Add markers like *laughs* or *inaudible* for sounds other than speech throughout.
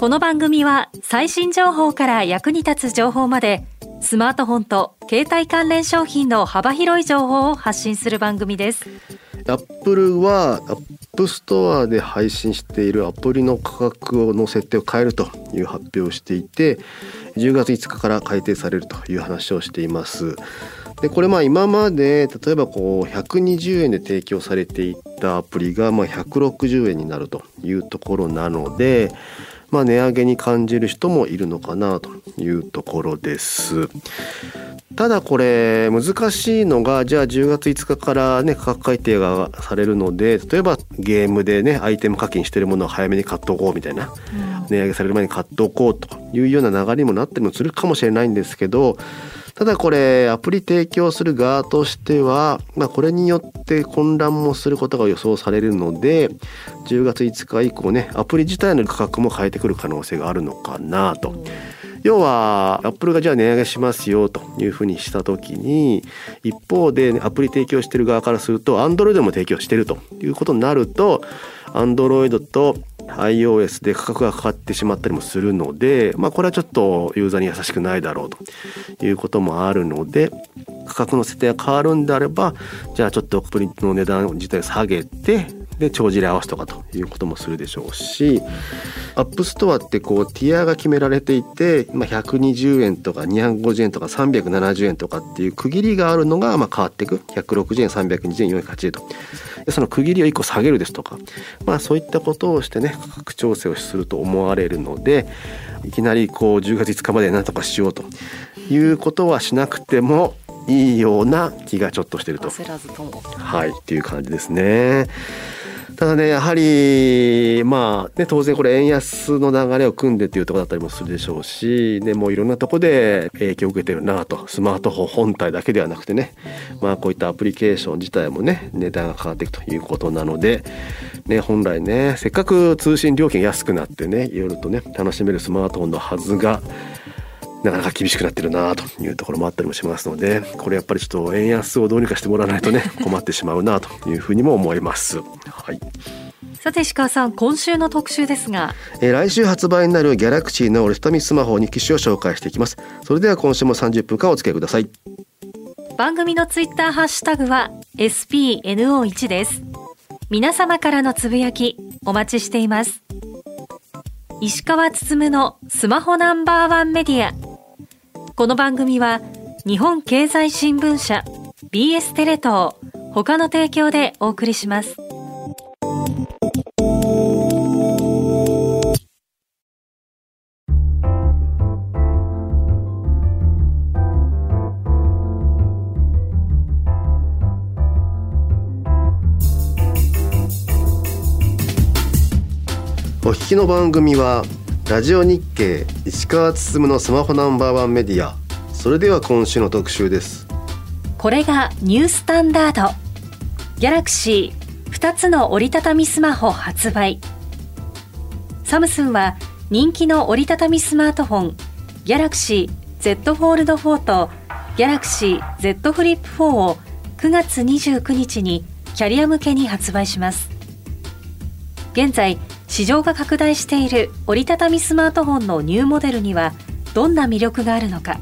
この番組は最新情報から役に立つ情報までスマートフォンと携帯関連商品の幅広い情報を発信する番組です。アップルはアップストアで配信しているアプリの価格の設定を変えるという発表をしていて10月5日から改定されるという話をしています。でこれまあ今まで例えばこう120円で提供されていたアプリがまあ160円になるというところなのでまあ、値上げに感じる人もいるのかなというところです。ただこれ難しいのがじゃあ10月5日からね価格改定がされるので例えばゲームでねアイテム課金してるものを早めに買っておこうみたいな、うん、値上げされる前に買っておこうというような流れにもなったりもするかもしれないんですけどただこれアプリ提供する側としては、まあ、これによって混乱もすることが予想されるので10月5日以降ねアプリ自体の価格も変えてくる可能性があるのかなと。要はアップルがじゃあ値上げしますよというふうにした時に一方でアプリ提供してる側からすると Android も提供してるということになると Android と iOS で価格がかかってしまったりもするので、まあ、これはちょっとユーザーに優しくないだろうということもあるので価格の設定が変わるんであればじゃあちょっとプリントの値段自体下げてで帳尻合わせとかということもするでしょうしアップストアってこうティアが決められていて、まあ、120円とか250円とか370円とかっていう区切りがあるのがまあ変わっていく160円320円480円とでその区切りを1個下げるですとか、まあ、そういったことをしてね価格調整をすると思われるのでいきなりこう10月5日まで何とかしようということはしなくてもいいような気がちょっとしてると。はいっていう感じですね。ただねやはりまあね当然これ円安の流れを組んでっていうところだったりもするでしょうしでもういろんなとこで影響を受けてるなと。スマートフォン本体だけではなくてね。まあこういったアプリケーション自体もね値段がかかっていくということなのでね本来ねせっかく通信料金安くなってねいろいろとね楽しめるスマートフォンのはずがなかなか厳しくなってるなというところもあったりもしますのでこれやっぱりちょっと円安をどうにかしてもらわないとね *laughs* 困ってしまうなというふうにも思います。はい。さて石川さん今週の特集ですが、えー、来週発売になるギャラクシーの折りたたみスマホ2機種を紹介していきます。それでは今週も30分間お付き合いください。番組のツイッターハッシュタグは SPNO1 です。皆様からのつぶやきお待ちしています。石川つつむのスマホナンバーワンメディアこの番組は日本経済新聞社 BS テレ東他の提供でお送りします。お聞きの番組はラジオ日経石川つのスマホナンバーワンメディア。それでは今週の特集です。これがニュースタンダード。ギャラクシー2つの折りたたみスマホ発売。サムスンは人気の折りたたみスマートフォンギャラクシー Z フォールド4とギャラクシー Z フリップ4を9月29日にキャリア向けに発売します。現在市場が拡大している折りたたみスマートフォンのニューモデルにはどんな魅力があるのか。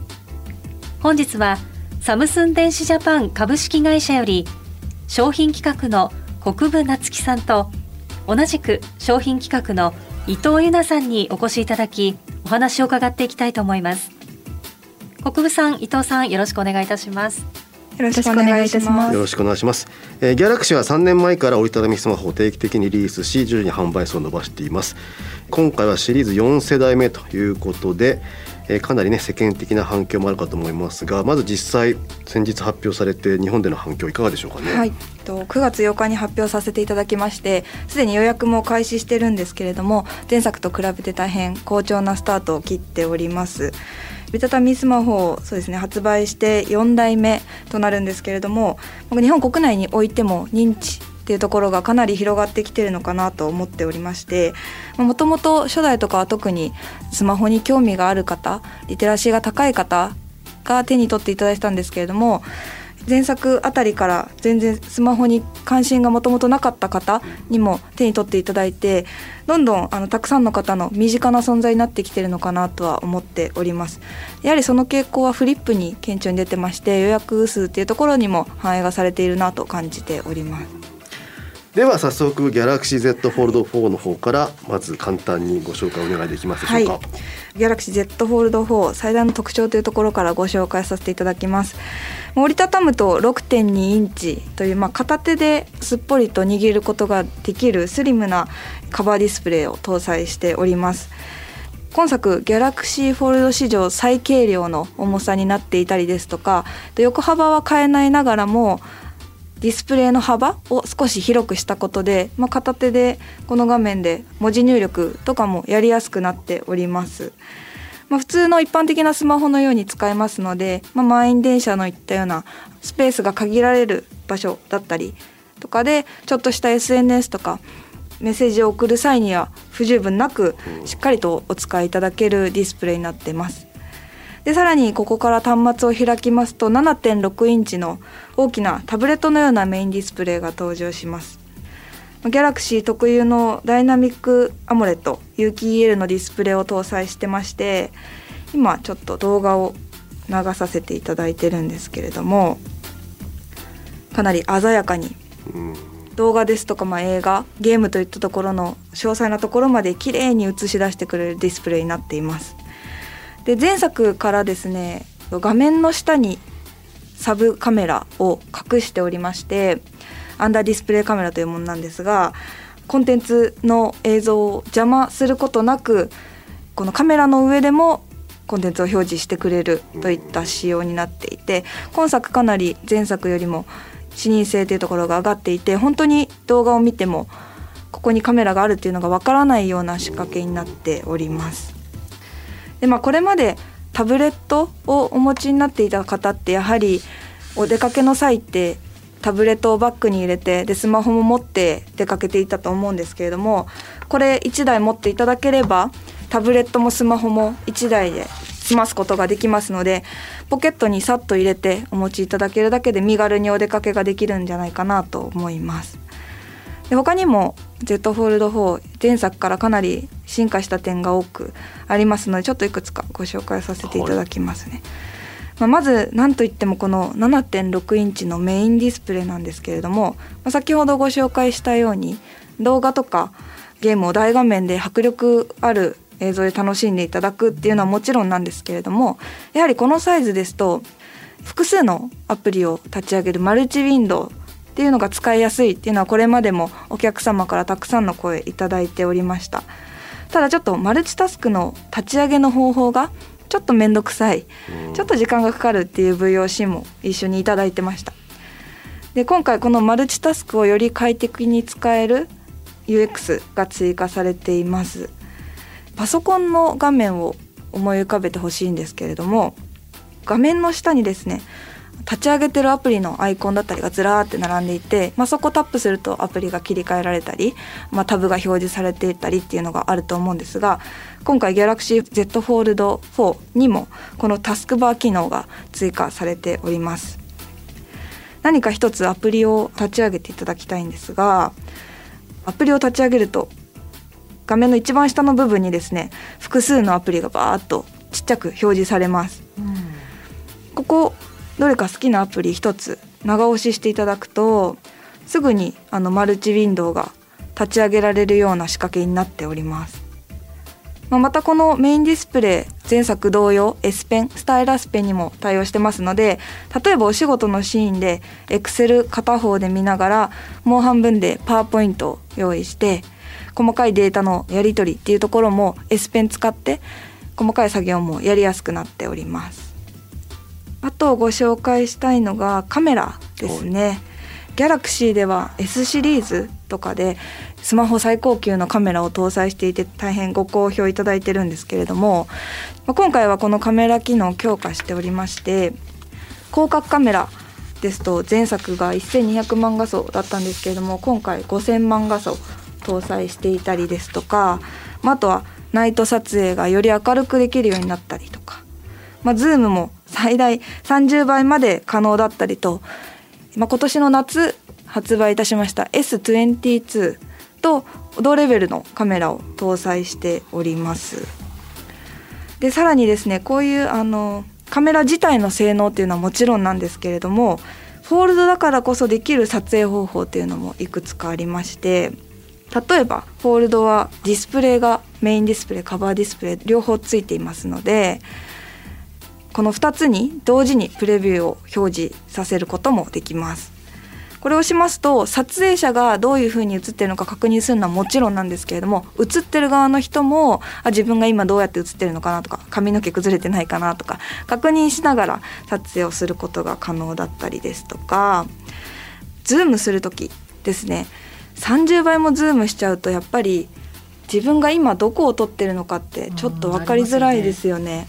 本日はサムスン電子ジャパン株式会社より商品企画の国分夏樹さんと同じく商品企画の伊藤由奈さんにお越しいただきお話を伺っていきたいと思います。国分さん伊藤さんよろしくお願いいたします。ろしくお願いいたします。よろしくお願いします。えー、ギャラクシーは3年前から折りたたみスマホを定期的にリリースし、徐々に販売数を伸ばしています。今回はシリーズ4世代目ということで、えー、かなりね世間的な反響もあるかと思いますがまず実際先日発表されて日本での反響いかがでしょうかね。はい、と9月8日に発表させていただきましてすでに予約も開始してるんですけれども前作と比べて大変好調なスタートを切っております。折りたたみスマホをそうですね発売して4代目となるんですけれども日本国内においても認知っていうところがかなり広がってきてるのかなと思っておりましてもともと初代とかは特にスマホに興味がある方リテラシーが高い方が手に取っていただいたんですけれども前作あたりから全然スマホに関心がもともとなかった方にも手に取っていただいてどんどんあのたくさんの方の身近な存在になってきてるのかなとは思っております。やはりその傾向はフリップに顕著に出てまして予約数っていうところにも反映がされているなと感じております。では早速 Galaxy Z Fold 4の方からまず簡単にご紹介お願いできますでしょうか、はい、Galaxy Z Fold 4最大の特徴というところからご紹介させていただきます。折りたたむと6.2インチという、まあ、片手ですっぽりと握ることができるスリムなカバーディスプレイを搭載しております。今作 Galaxy Fold 史上最軽量の重さになっていたりですとか横幅は変えないながらもディスプレイの幅を少し広くしたことで、まあ、片手でこの画面で文字入力とかもやりやすくなっております。まあ、普通の一般的なスマホのように使えますので、まあ、満員電車のいったようなスペースが限られる場所だったりとかでちょっとした SNS とかメッセージを送る際には不十分なくしっかりとお使いいただけるディスプレイになってます。でさらにここから端末を開きますと7.6インチの大きなタブレットのようなメインディスプレイが登場します。ギャラクシー特有のダイナミックアモレット有機 EL のディスプレイを搭載してまして今ちょっと動画を流させていただいてるんですけれどもかなり鮮やかに動画ですとかまあ映画ゲームといったところの詳細なところまで綺麗に映し出してくれるディスプレイになっています。で前作からですね画面の下にサブカメラを隠しておりましてアンダーディスプレイカメラというものなんですがコンテンツの映像を邪魔することなくこのカメラの上でもコンテンツを表示してくれるといった仕様になっていて今作かなり前作よりも視認性というところが上がっていて本当に動画を見てもここにカメラがあるっていうのがわからないような仕掛けになっております。でまあこれまでタブレットをお持ちになっていた方ってやはりお出かけの際ってタブレットをバッグに入れてでスマホも持って出かけていたと思うんですけれどもこれ1台持っていただければタブレットもスマホも1台で済ますことができますのでポケットにさっと入れてお持ちいただけるだけで身軽にお出かけができるんじゃないかなと思います。で他にも Z フォールド4前作からかなり進化した点が多くありますのでちょっといくつかご紹介させていただきますね。はいまあ、まず何といってもこの7.6インチのメインディスプレイなんですけれども、まあ、先ほどご紹介したように動画とかゲームを大画面で迫力ある映像で楽しんでいただくっていうのはもちろんなんですけれどもやはりこのサイズですと複数のアプリを立ち上げるマルチウィンドウっていうのが使いやすいっていうのはこれまでもお客様からたくさんの声いただいておりました。ただちょっとマルチタスクの立ち上げの方法がちょっと面倒くさい。ちょっと時間がかかるっていう VOC も一緒にいただいてました。で今回このマルチタスクをより快適に使える UX が追加されています。パソコンの画面を思い浮かべてほしいんですけれども画面の下にですね立ち上げてるアプリのアイコンだったりがずらーって並んでいて、まあ、そこタップするとアプリが切り替えられたり、まあ、タブが表示されていたりっていうのがあると思うんですが今回 Galaxy Z Fold 4にもこのタスクバー機能が追加されております。何か一つアプリを立ち上げていただきたいんですがアプリを立ち上げると画面の一番下の部分にですね複数のアプリがバーッとちっちゃく表示されます、うん、ここどれか好きなアプリ1つ長押ししていただくとすぐにあのマルチウィンドウが立ち上げられるような仕掛けになっております。まあ、またこのメインディスプレイ前作同様 S ペンスタイラスペンにも対応してますので例えばお仕事のシーンで Excel 片方で見ながらもう半分でパワーポイントを用意して細かいデータのやり取りっていうところも S ペン使って細かい作業もやりやすくなっておりますあとご紹介したいのがカメラですね。ギャラクシーでは S シリーズとかでスマホ最高級のカメラを搭載していて大変ご好評いただいてるんですけれども今回はこのカメラ機能を強化しておりまして広角カメラですと前作が1200万画素だったんですけれども今回5000万画素搭載していたりですとか、まあ、とはナイト撮影がより明るくできるようになったりとか、まあ、ズームも最大30倍まで可能だったりと、まあ、今年の夏発売いたしました S22 と同レベルのカメラを搭載しております。でさらにですねこういうあのカメラ自体の性能っていうのはもちろんなんですけれどもフォールドだからこそできる撮影方法っていうのもいくつかありまして例えばフォールドはディスプレイがメインディスプレイカバーディスプレイ両方ついていますのでこの2つに同時にプレビューを表示させることもできますこれをしますと撮影者がどういうふうに映ってるのか確認するのはもちろんなんですけれども映ってる側の人もあ自分が今どうやって映ってるのかなとか髪の毛崩れてないかなとか確認しながら撮影をすることが可能だったりですとかズームする時ですね30倍もズームしちゃうとやっぱり自分が今どこを撮ってるのかってちょっと分かりづらいですよね。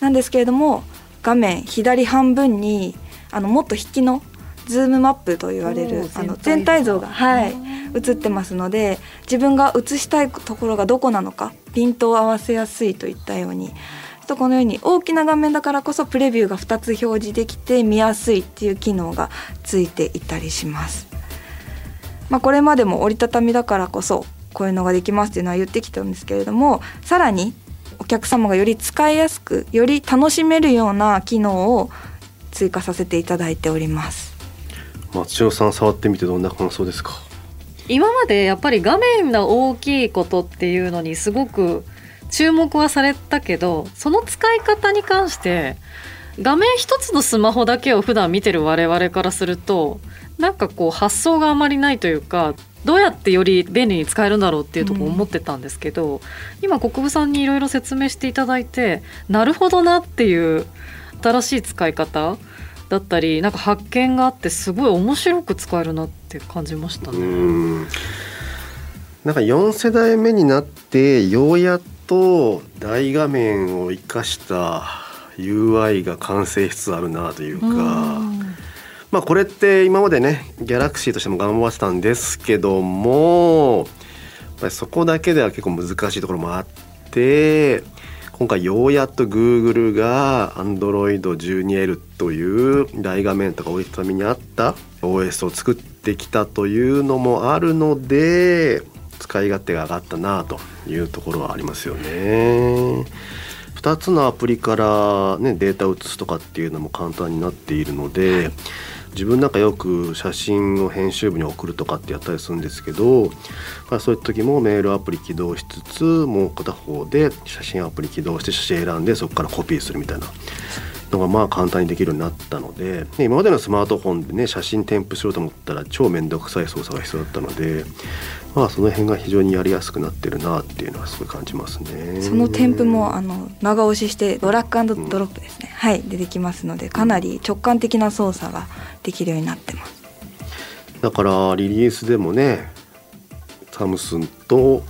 なんですけれども画面左半分にあのもっと引きのズームマップと言われるあの全体像。が、はい、映ってますので自分が映したいところがどこなのかピントを合わせやすいといったように。とこのように大きな画面だからこそプレビューが2つ表示できて見やすいっていう機能がついていたりします。まあ、これまでも折りたたみだからこそこういうのができますっていうのは言ってきたんですけれどもさらにお客様がより使いやすくより楽しめるような機能を追加させていただいております。松代さん触ってみてどんな感想ですか？今までやっぱり画面が大きいことっていうのにすごく注目はされたけどその使い方に関して画面一つのスマホだけを普段見てる我々からするとなんかこう発想があまりないというかどうやってより便利に使えるんだろうっていうとこ思ってたんですけど、うん、今国分さんにいろいろ説明していただいてなるほどなっていう新しい使い方だったりなんか発見があってすごい面白く使えるなって感じましたね。なんか4世代目になってようやっと大画面を生かした UI が完成しつつあるなというか。まあこれって今までねギャラクシーとしても頑張ってたんですけどもそこだけでは結構難しいところもあって今回ようやっと Google が Android12L という大画面とか折りたたみにあった OS を作ってきたというのもあるので使い勝手が上がったなというところはありますよね。2つのアプリから、ね、データを移すとかっていうのも簡単になっているので、はい自分なんかよく写真を編集部に送るとかってやったりするんですけど、まあ、そういった時もメールアプリ起動しつつもう片方で写真アプリ起動して写真選んでそこからコピーするみたいなのがまあ簡単にできるようになったので、ね、今までのスマートフォンでね写真添付しようと思ったら超面倒くさい操作が必要だったのでまあその辺が非常にやりやすくなってるなっていうのはすごい感じますね。その添付もあの長押ししてドラッグドロップですね、うん、はい出てきますのでかなり直感的な操作ができるようになってます。だからリリースでもねサムスンと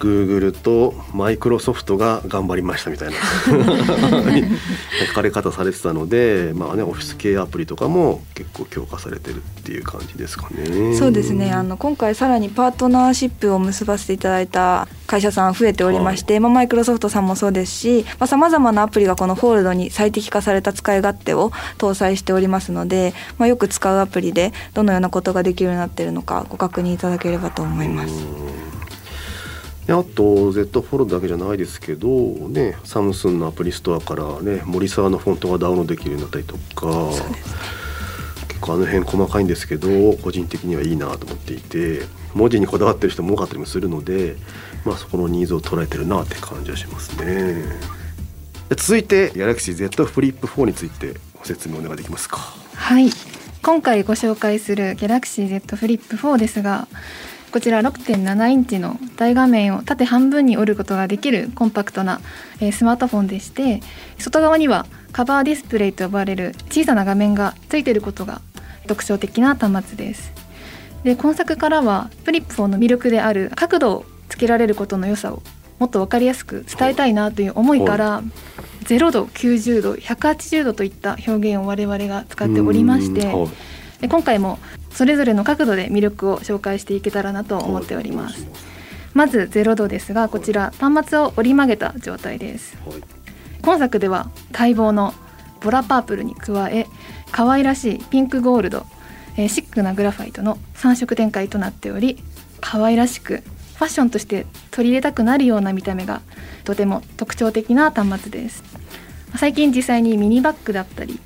グーグルとマイクロソフトが頑張りましたみたいな *laughs* 書かれ方されてたので、まあね、オフィス系アプリとかも結構強化されてるっていう感じですかね。そうですねあの今回さらにパートナーシップを結ばせていただいた会社さん増えておりまして、はい、まあ、マイクロソフトさんもそうですしさまざ、まなアプリがこのフォールドに最適化された使い勝手を搭載しておりますので、まあ、よく使うアプリでどのようなことができるようになっているのかご確認いただければと思います。あと Z フォローだけじゃないですけどねサムスンのアプリストアからね森沢のフォントがダウンロードできるようになったりとか、結構あの辺細かいんですけど個人的にはいいなと思っていて文字にこだわってる人も多かったりもするので、まあ、そこのニーズを捉えてるなって感じはしますね。続いて Galaxy Z フリップ4についてご説明お願いできますか。はい今回ご紹介する Galaxy Z フリップ4ですがこちら6.7インチの大画面を縦半分に折ることができるコンパクトなえスマートフォンでして外側にはカバーディスプレイと呼ばれる小さな画面がついていることが特徴的な端末です。で今作からはフリップ4の魅力である角度をつけられることの良さをもっと分かりやすく伝えたいなという思いから0度90度180度といった表現を我々が使っておりましてで今回もそれぞれの角度で魅力を紹介していけたらなと思っております。まず0度ですがこちら端末を折り曲げた状態です。今作では待望のボラパープルに加え可愛らしいピンクゴールド、えー、シックなグラファイトの3色展開となっており可愛らしくファッションとして取り入れたくなるような見た目がとても特徴的な端末です。最近実際にミニバッグだったり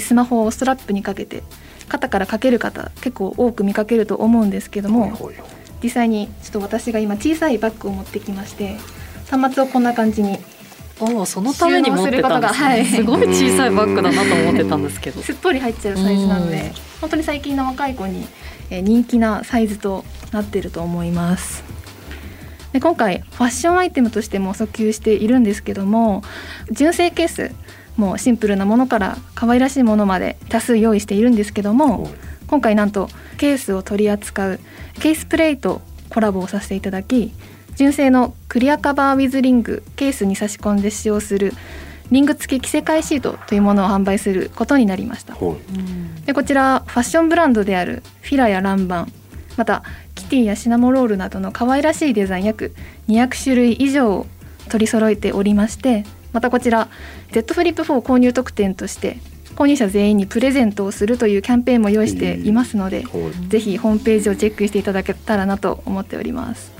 スマホをストラップにかけて肩からかける方結構多く見かけると思うんですけども実際にちょっと私が今小さいバッグを持ってきまして端末をこんな感じにおそのために持ってたんです、ね、はい、すごい小さいバッグだなと思ってたんですけど。*laughs* すっぽり入っちゃうサイズなので本当に最近の若い子に人気なサイズとなっていると思います。で今回ファッションアイテムとしても訴求しているんですけども純正ケースもうシンプルなものから可愛らしいものまで多数用意しているんですけども今回なんとケースを取り扱うケースプレイとコラボをさせていただき純正のクリアカバーウィズリングケースに差し込んで使用するリング付き着せ替えシートというものを販売することになりました。でこちらファッションブランドであるフィラやランバンまたキティやシナモロールなどの可愛らしいデザイン約200種類以上を取り揃えておりましてまたこちら Z フリップ4購入特典として購入者全員にプレゼントをするというキャンペーンも用意していますので、ぜひホームページをチェックしていただけたらなと思っております。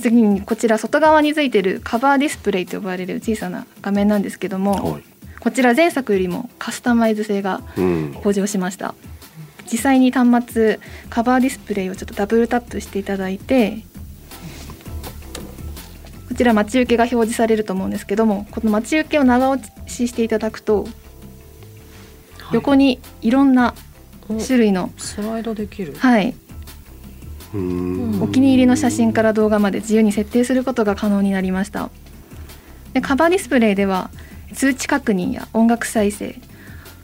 次にこちら外側についているカバーディスプレイと呼ばれる小さな画面なんですけども、こちら前作よりもカスタマイズ性が向上しました、うん、実際に端末カバーディスプレイをちょっとダブルタップしていただいてこちら待ち受けが表示されると思うんですけどもこの待ち受けを長押ししていただくと横にいろんな種類のスライドできる。はい。お気に入りの写真から動画まで自由に設定することが可能になりました。でカバーディスプレイでは通知確認や音楽再生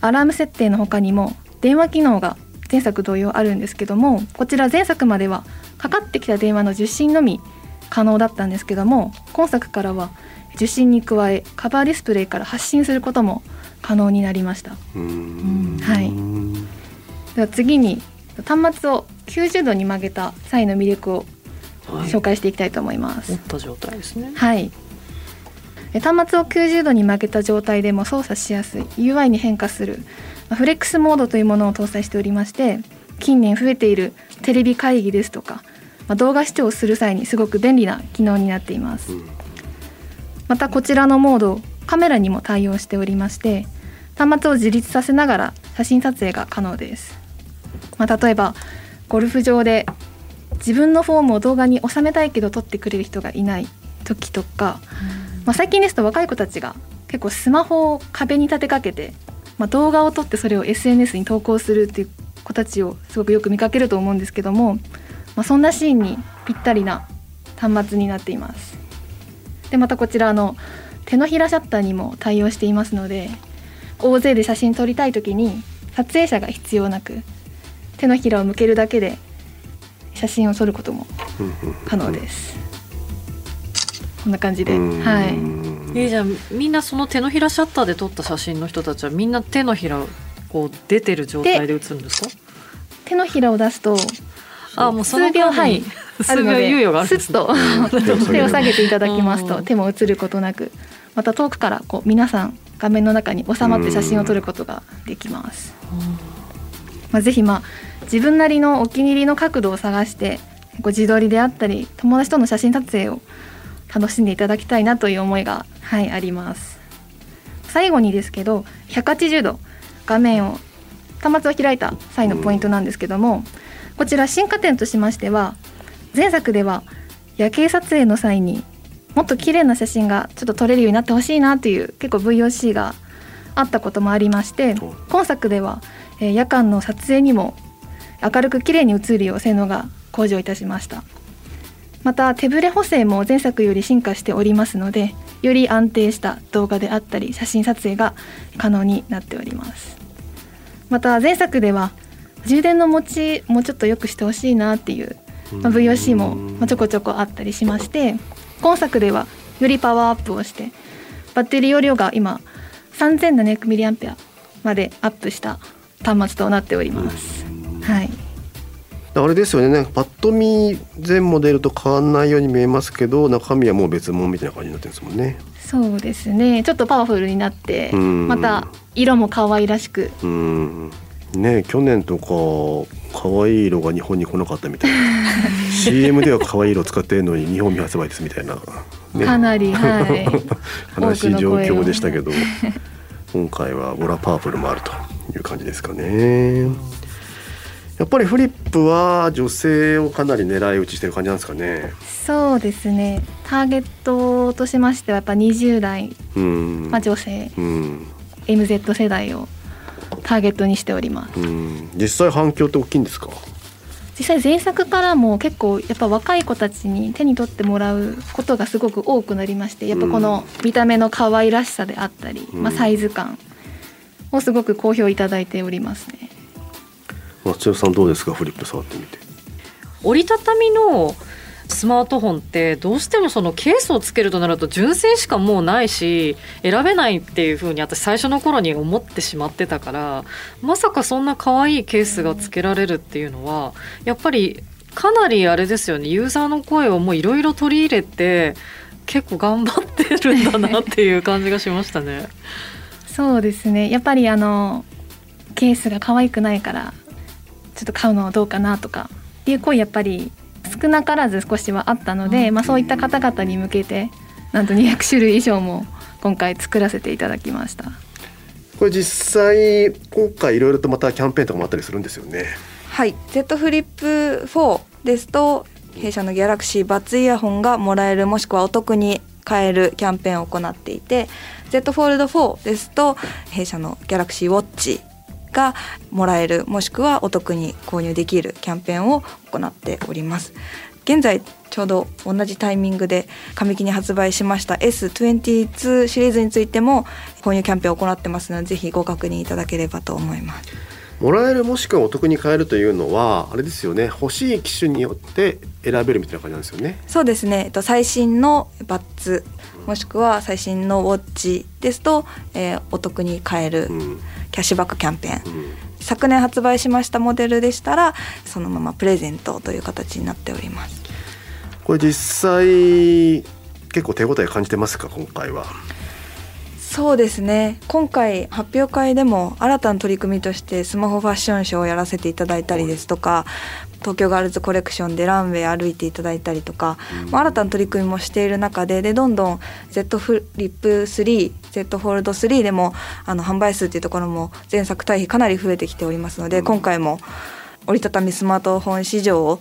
アラーム設定の他にも電話機能が前作同様あるんですけどもこちら前作まではかかってきた電話の受信のみ可能だったんですけども今作からは受信に加えカバーディスプレイから発信することも可能になりました。はい、では次に端末を90度に曲げた際の魅力を紹介していきたいと思います。はい、った状態ですね。はい。端末を90度に曲げた状態でも操作しやすい UI に変化するフレックスモードというものを搭載しておりまして近年増えているテレビ会議ですとか、まあ、動画視聴をする際にすごく便利な機能になっています、またこちらのモードカメラにも対応しておりまして端末を自立させながら写真撮影が可能です、まあ、例えばゴルフ場で自分のフォームを動画に収めたいけど撮ってくれる人がいない時とか、まあ、最近ですと若い子たちが結構スマホを壁に立てかけて、まあ、動画を撮ってそれを SNS に投稿するっていう子たちをすごくよく見かけると思うんですけども、まあ、そんなシーンにぴったりな端末になっています。でまたこちらの手のひらシャッターにも対応していますので大勢で写真撮りたい時に撮影者が必要なく手のひらを向けるだけで写真を撮ることも可能です。こんな感じで、はい。えー、じゃあみんなその手のひらシャッターで撮った写真の人たちはみんな手のひらこう出てる状態で写るんですか？手のひらを出すとあもう数秒はい数秒猶予があるす、ね、と手を下げていただきますと手も映ることなくまた遠くからこう皆さん画面の中に収まって写真を撮ることができます。まあ、ぜひまあ自分なりのお気に入りの角度を探してご自撮りであったり友達との写真撮影を楽しんでいただきたいなという思いが、はい、あります。最後にですけど180度画面を端末を開いた際のポイントなんですけどもこちら進化点としましては前作では夜景撮影の際にもっと綺麗な写真がちょっと撮れるようになってほしいなという結構 VOC があったこともありまして今作では、え夜間の撮影にも明るく綺麗に映るよう性能が向上いたしました。また手ブレ補正も前作より進化しておりますのでより安定した動画であったり写真撮影が可能になっております。また前作では充電の持ちもうちょっと良くしてほしいなっていう、まあ、VOC もまあちょこちょこあったりしまして今作ではよりパワーアップをしてバッテリー容量が今 3700mAh までアップした端末となっております。はい、あれですよねなんかパッと見全モデルと変わんないように見えますけど中身はもう別物みたいな感じになってるんですもんね。そうですね。ちょっとパワフルになってうん。また色も可愛らしくうんね去年とか可愛い色が日本に来なかったみたいな。*laughs* CM では可愛い色使ってるのに日本未発売ですみたいな、ね、かなり、はい、*laughs* 悲しい状況でしたけどど今回はボラパープルもあるという感じですかね。やっぱりフリップは女性をかなり狙い撃ちしてる感じなんですかね。そうですね。ターゲットとしましてはやっぱ20代、うん、まあ、女性。うん。MZ 世代をターゲットにしております。うん、実際反響って大きいんですか？実際前作からも結構やっぱ若い子たちに手に取ってもらうことがすごく多くなりましてやっぱこの見た目の可愛らしさであったり、うん。まあ、サイズ感をすごく好評いただいておりますね。松代さんどうですか？フリップ触ってみて。折りたたみのスマートフォンってどうしてもそのケースをつけるとなると純正しかもうないし選べないっていう風に私最初の頃に思ってしまってたからまさかそんな可愛いケースがつけられるっていうのはやっぱりかなりあれですよねユーザーの声をもういろいろ取り入れて結構頑張ってるんだなっていう感じがしましたね。そうですねやっぱりあのケースが可愛くないからちょっと買うのはどうかなとかっていう声やっぱり少なからず少しはあったので、まあ、そういった方々に向けてなんと200種類以上も今回作らせていただきました。これ実際今回いろいろとまたキャンペーンとかもあったりするんですよね。はい。Z フリップ4ですと弊社のギャラクシーバッツイヤホンがもらえるもしくはお得に買えるキャンペーンを行っていて Z フォールド4ですと弊社のギャラクシーウォッチがもらえるもしくはお得に購入できるキャンペーンを行っております。現在ちょうど同じタイミングで上期に発売しました S22 シリーズについても購入キャンペーンを行ってますのでぜひご確認いただければと思います。もらえるもしくはお得に買えるというのはあれですよね。欲しい機種によって選べるみたいな感じなんですよね。そうですね、えっと、最新のバッツもしくは最新のウォッチですと、えーお得に買えるうんキャッシュバックキャンペーン、うん。昨年発売しましたモデルでしたらそのままプレゼントという形になっております。これ実際結構手応え感じてますか今回は？そうですね。今回発表会でも新たな取り組みとしてスマホファッションショーをやらせていただいたりですとか東京ガールズコレクションでランウェイ歩いていただいたりとか、まあ新たな取り組みもしている中ででどんどん Z フリップ 3Z フォールド3でもあの販売数っていうところも前作対比かなり増えてきておりますので、うん。今回も折りたたみスマートフォン市場を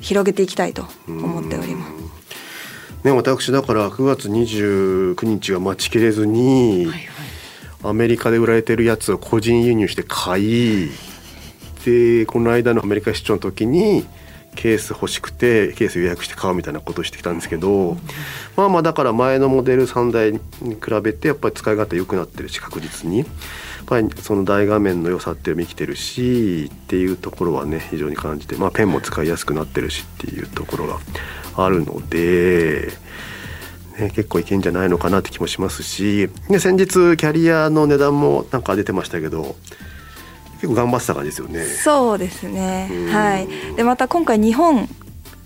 広げていきたいと思っております。ね、私だから9月29日が待ちきれずに、アメリカで売られてるやつを個人輸入して買いでこの間のアメリカ出張の時にケース欲しくてケース予約して買うみたいなことをしてきたんですけど、まあまあだから前のモデル3台に比べてやっぱり使い勝手良くなってるし確実にやっぱりその大画面の良さっていうのも生きてるしっていうところはね非常に感じて、まあ、ペンも使いやすくなってるしっていうところがあるので。ね、結構いけんじゃないのかなって気もしますし、ね、先日キャリアの値段もなんか出てましたけど結構頑張ってた感じですよね。そうですねうんはいでまた今回日本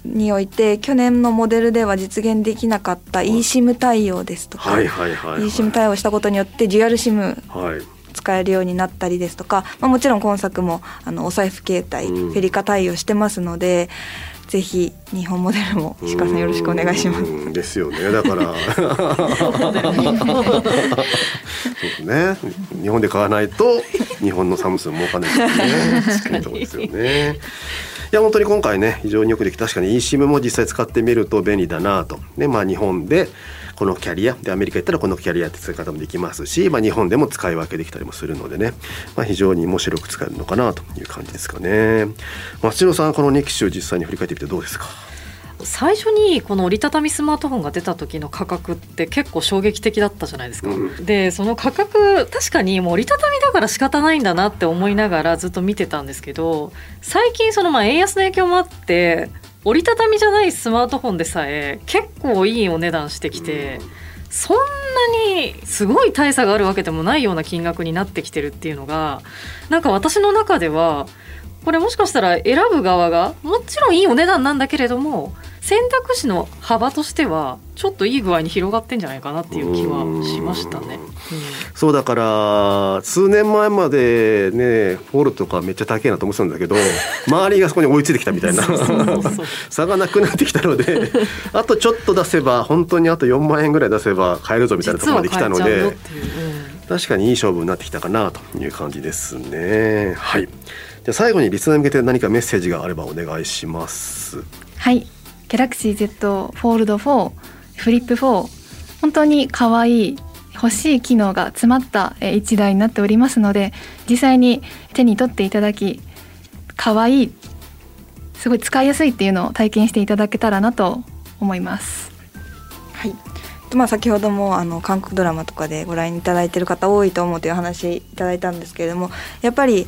において去年のモデルでは実現できなかった eSIM 対応ですとか、はいはいはい、はい。eSIM 対応したことによってデュアル SIM はい。使えるようになったりですとか、まあ、もちろん今作もあのお財布携帯、うんフェリカ対応してますのでぜひ日本モデルも石川さんよろしくお願いします。うんですよね。だから。そうですね。日本で買わないと日本のサムスン儲かんないですよね。そうですよね。いや本当に今回ね非常によくできた確かに eSIM も実際使ってみると便利だなと。でまあ日本でこのキャリアでアメリカ行ったらこのキャリアって使い方もできますし、まあ、日本でも使い分けできたりもするのでね、まあ、非常に面白く使えるのかなという感じですかね。松代さんこの2機種実際に振り返ってみてどうですか？最初にこの折りたたみスマートフォンが出た時の価格って結構衝撃的だったじゃないですか、うん、でその価格確かにもう折りたたみだから仕方ないんだなって思いながらずっと見てたんですけど最近そのまあ円安の影響もあって折りたたみじゃないスマートフォンでさえ結構いいお値段してきて、そんなにすごい大差があるわけでもないような金額になってきてるっていうのがなんか私の中ではこれもしかしたら選ぶ側がもちろんいいお値段なんだけれども選択肢の幅としてはちょっといい具合に広がってんじゃないかなっていう気はしましたね。うん、そうだから数年前までねフォルトかめっちゃ高いなと思ってたんだけど *laughs* 周りがそこに追いついてきたみたいな。差がなくなってきたので *laughs* あとちょっと出せば本当にあと4万円ぐらい出せば買えるぞみたいなところまで来たので、うん、確かにいい勝負になってきたかなという感じですね。はい。じゃ最後にリスナーに向けて何かメッセージがあればお願いします。はいギャラクシー Z フォールド4フリップ4本当に可愛い欲しい機能が詰まった一台になっておりますので実際に手に取っていただき可愛いすごい使いやすいっていうのを体験していただけたらなと思います。はいまあ、先ほどもあの韓国ドラマとかでご覧いただいてる方多いと思うという話いただいたんですけれどもやっぱり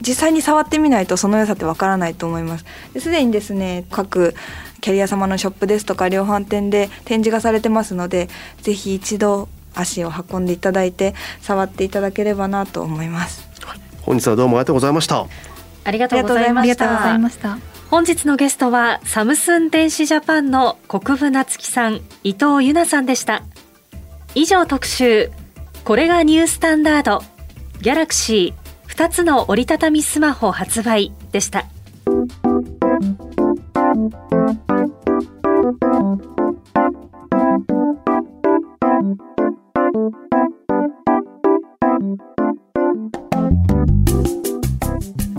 実際に触ってみないとその良さってわからないと思います。すでにですね各キャリア様のショップですとか量販店で展示がされてますのでぜひ一度足を運んでいただいて触っていただければなと思います。本日はどうもありがとうございました。ありがとうございました。本日のゲストはサムスン電子ジャパンの国分夏樹さん伊藤由奈さんでした。以上特集これがニュースタンダードギャラクシー2つの折りたたみスマホ発売でした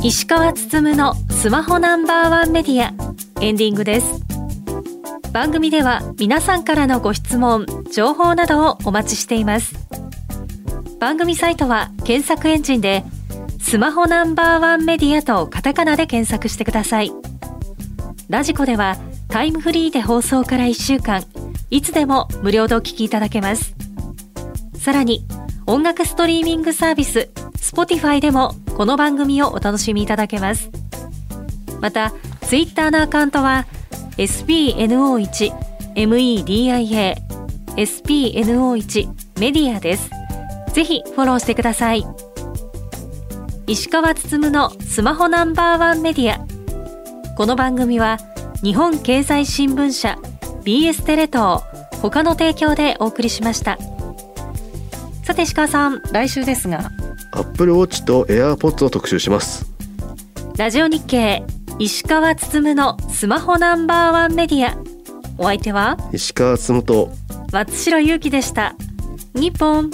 石川つつむのスマホナンバーワンメディアエンディングです。番組では皆さんからのご質問情報などをお待ちしています。番組サイトは検索エンジンでスマホナンバーワンメディアとカタカナで検索してください。ラジコではタイムフリーで放送から1週間いつでも無料でお聞きいただけます。さらに音楽ストリーミングサービス Spotify でもこの番組をお楽しみいただけます。またツイッターのアカウントは SPNO1MEDIA SPNO1 メディアです。ぜひフォローしてください。石川つつむのスマホナンバーワンメディア。この番組は日本経済新聞社 BS テレ東他の提供でお送りしました。さて石川さん来週ですがアップルウォッチとエアーポッツを特集します。ラジオ日経石川つつむのスマホナンバーワンメディア。お相手は石川つむと松代ゆうきでした。日本